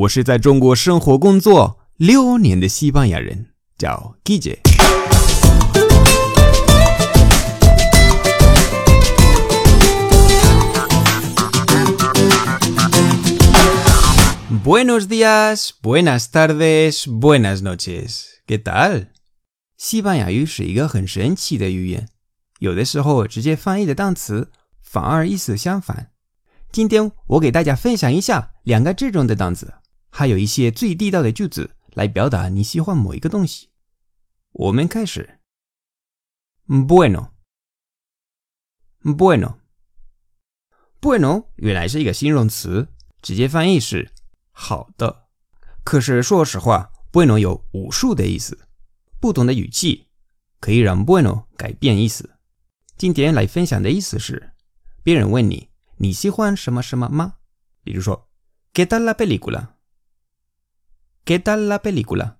我是在中国生活工作六年的西班牙人，叫 Guille。Buenos días, buenas tardes, buenas noches. ¿Qué tal? 西班牙语是一个很神奇的语言，有的时候直接翻译的单词反而意思相反。今天我给大家分享一下两个这种的单词，还有一些最地道的句子来表达你喜欢某一个东西。我们开始。Bueno，bueno，bueno 原来是一个形容词，直接翻译是好的。可是说实话，bueno 有无数的意思，不同的语气可以让 bueno 改变意思。今天来分享的意思是，别人问你你喜欢什么什么吗？比如说，¿Qué tal la película？¿Qué tal la película？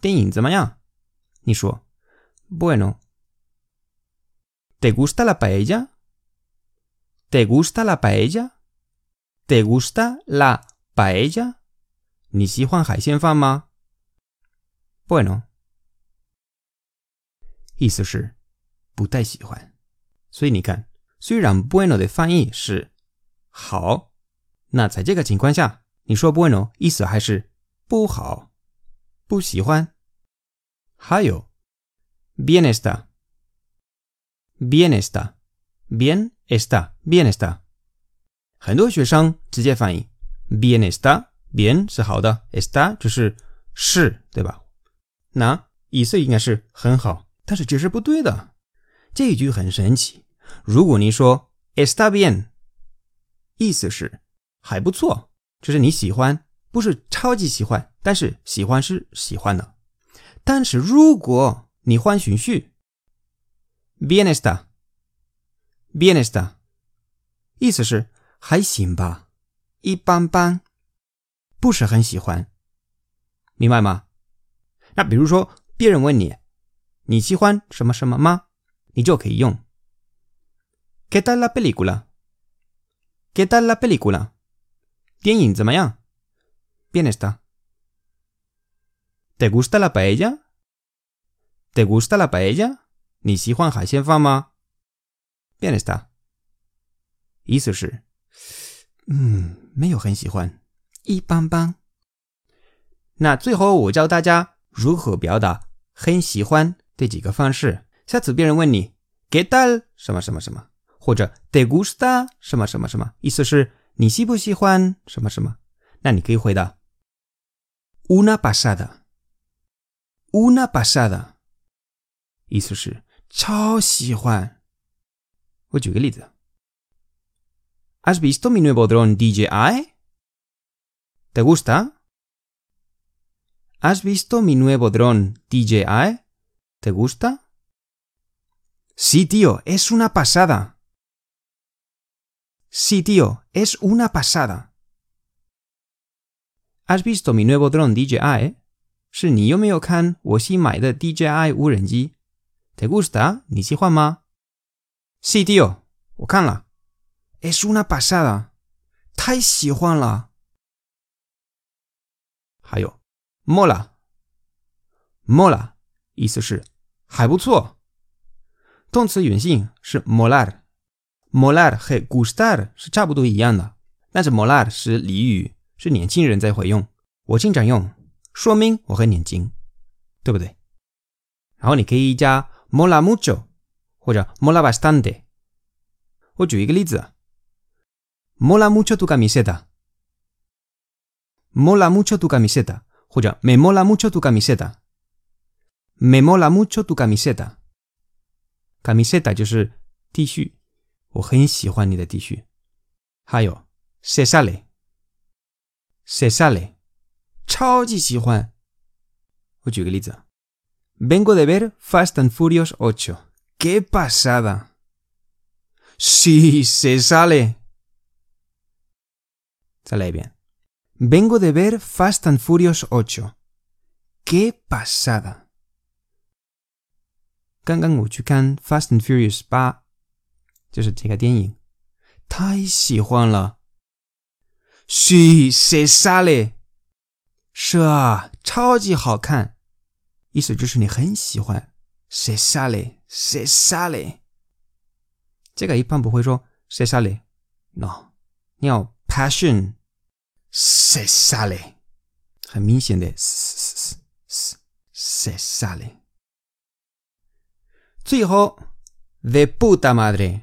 电影怎么样？你说，Bueno。¿Te gusta la paella？¿Te gusta la paella？¿Te gusta la paella？你喜欢海鲜饭吗？Bueno。意思是不太喜欢。所以你看，虽然 bueno 的翻译是好，那在这个情况下，你说 bueno 意思还是 不好，不喜欢。还有，bien está，bien está，bien está，bien está。很多学生直接翻译 bien está，bien 是好的，está 就是是，对吧？那意思应该是很好，但是这是不对的。这一句很神奇。如果你说 está bien，意思是还不错，就是你喜欢，不是超级喜欢，但是喜欢是喜欢的。但是如果你换循序，bien está，bien está，意思是还行吧，一般般，不是很喜欢，明白吗？那比如说别人问你，你喜欢什么什么吗？你就可以用 ¿Qué tal la película？¿Qué tal la película？电影怎么样？bien está。¿Te gusta la paella？¿Te gusta la paella？你喜欢海鲜饭吗？bien está。意思是，嗯，没有很喜欢，一般般。那最后我教大家如何表达很喜欢这几个方式。下次别人问你 “¿Qué tal？” 什么什么什么，或者 “¿Te gusta？” 什么什么什么，意思是你喜不喜欢什么什么，那你可以回答 “Una pasada”，“Una pasada”，意思是超喜欢。我举个例子：“¿Has visto mi nuevo dron DJI？¿Te gusta？¿Has visto mi nuevo dron DJI？¿Te gusta？” Sí, tío, es una pasada. Sí, tío, es una pasada. ¿Has visto mi nuevo dron DJI? 是你有没有看我新买的 DJI 无人机？¿Te gusta？你喜欢吗？Sí, tío，我看了。Es una pasada，太喜欢了。还有，mola，mola，意思是还不错。动词原形是 molar，molar 和 gustar 是差不多一样的，但是 molar 是俚语， 是年轻人在会用，我经常用，说明我很年轻，对不对？然后你可以加 mola mucho 或者 mola bastante。我举一个例子，mola mucho tu camiseta，mola mucho tu camiseta，或者 me mola mucho tu camiseta，me mola mucho tu camiseta。camiseta 就是 T 恤，我很喜欢你的 T 恤。还有 se sale，se sale，超级喜欢。我举个例子，Vengo de ver Fast and Furious 8，qué pasada。Sí, se sale。再来一遍，Vengo de ver Fast and Furious 8，qué pasada。刚刚我去看《Fast and Furious》八，就是这个电影，太喜欢了。 Sí, se sale，是啊，超级好看，意思就是你很喜欢。谁杀嘞？谁杀嘞？这个一般不会说谁杀嘞，no，你要 passion，谁杀嘞？很明显的，谁杀嘞？最后，the puta madre，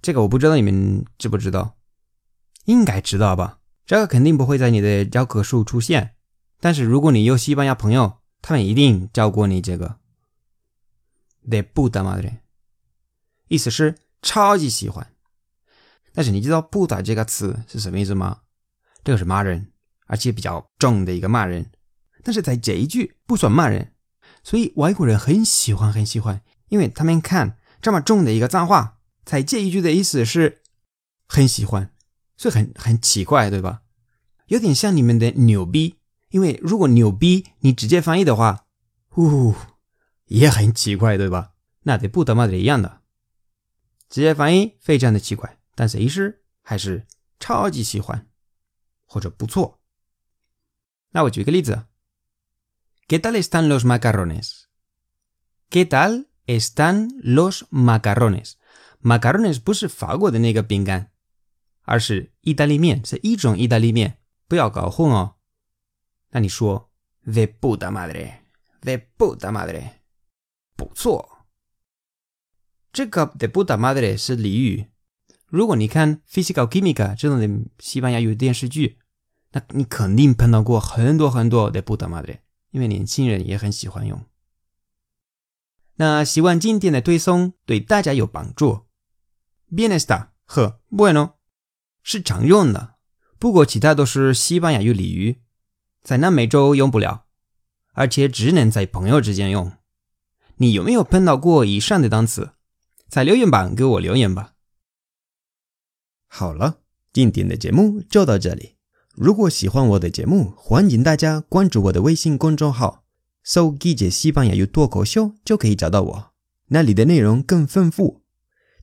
这个我不知道你们知不知道，应该知道吧？这个肯定不会在你的教科书出现，但是如果你有西班牙朋友，他们一定教过你这个。the puta madre，意思是超级喜欢。但是你知道 “puta” 这个词是什么意思吗？这个是骂人，而且比较重的一个骂人。但是在这一句不算骂人，所以外国人很喜欢很喜欢。因为他们看这么重的一个脏话，在这一句的意思是很喜欢，所以很很奇怪，对吧？有点像你们的牛逼，因为如果牛逼你直接翻译的话，呜，也很奇怪，对吧？那得不得嘛的一样的，直接翻译非常的奇怪，但是意思还是超级喜欢或者不错。那我举个例子，¿Qué tal están los macarrones？¿Qué tal？están los macarrones. Macarrones 不是法国的那个饼干，而是意大利面，是一种意大利面，不要搞混哦。那你说 de puta madre，de puta madre，不错。这个 de puta madre 是俚语。如果你看《Physical Chemica》这种的西班牙语电视剧，那你肯定碰到过很多很多 de puta madre，因为年轻人也很喜欢用。那希望今天的推送对大家有帮助。Bienesta 和 Bueno 是常用的，不过其他都是西班牙语俚语，在南美洲用不了，而且只能在朋友之间用。你有没有碰到过以上的单词？在留言板给我留言吧。好了，今天的节目就到这里。如果喜欢我的节目，欢迎大家关注我的微信公众号。搜“记者西班牙语脱口秀”就可以找到我，那里的内容更丰富。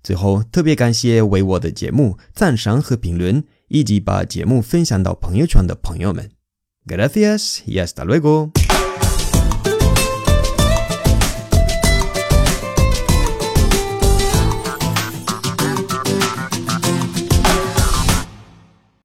最后，特别感谢为我的节目赞赏和评论，以及把节目分享到朋友圈的朋友们。Gracias y hasta luego。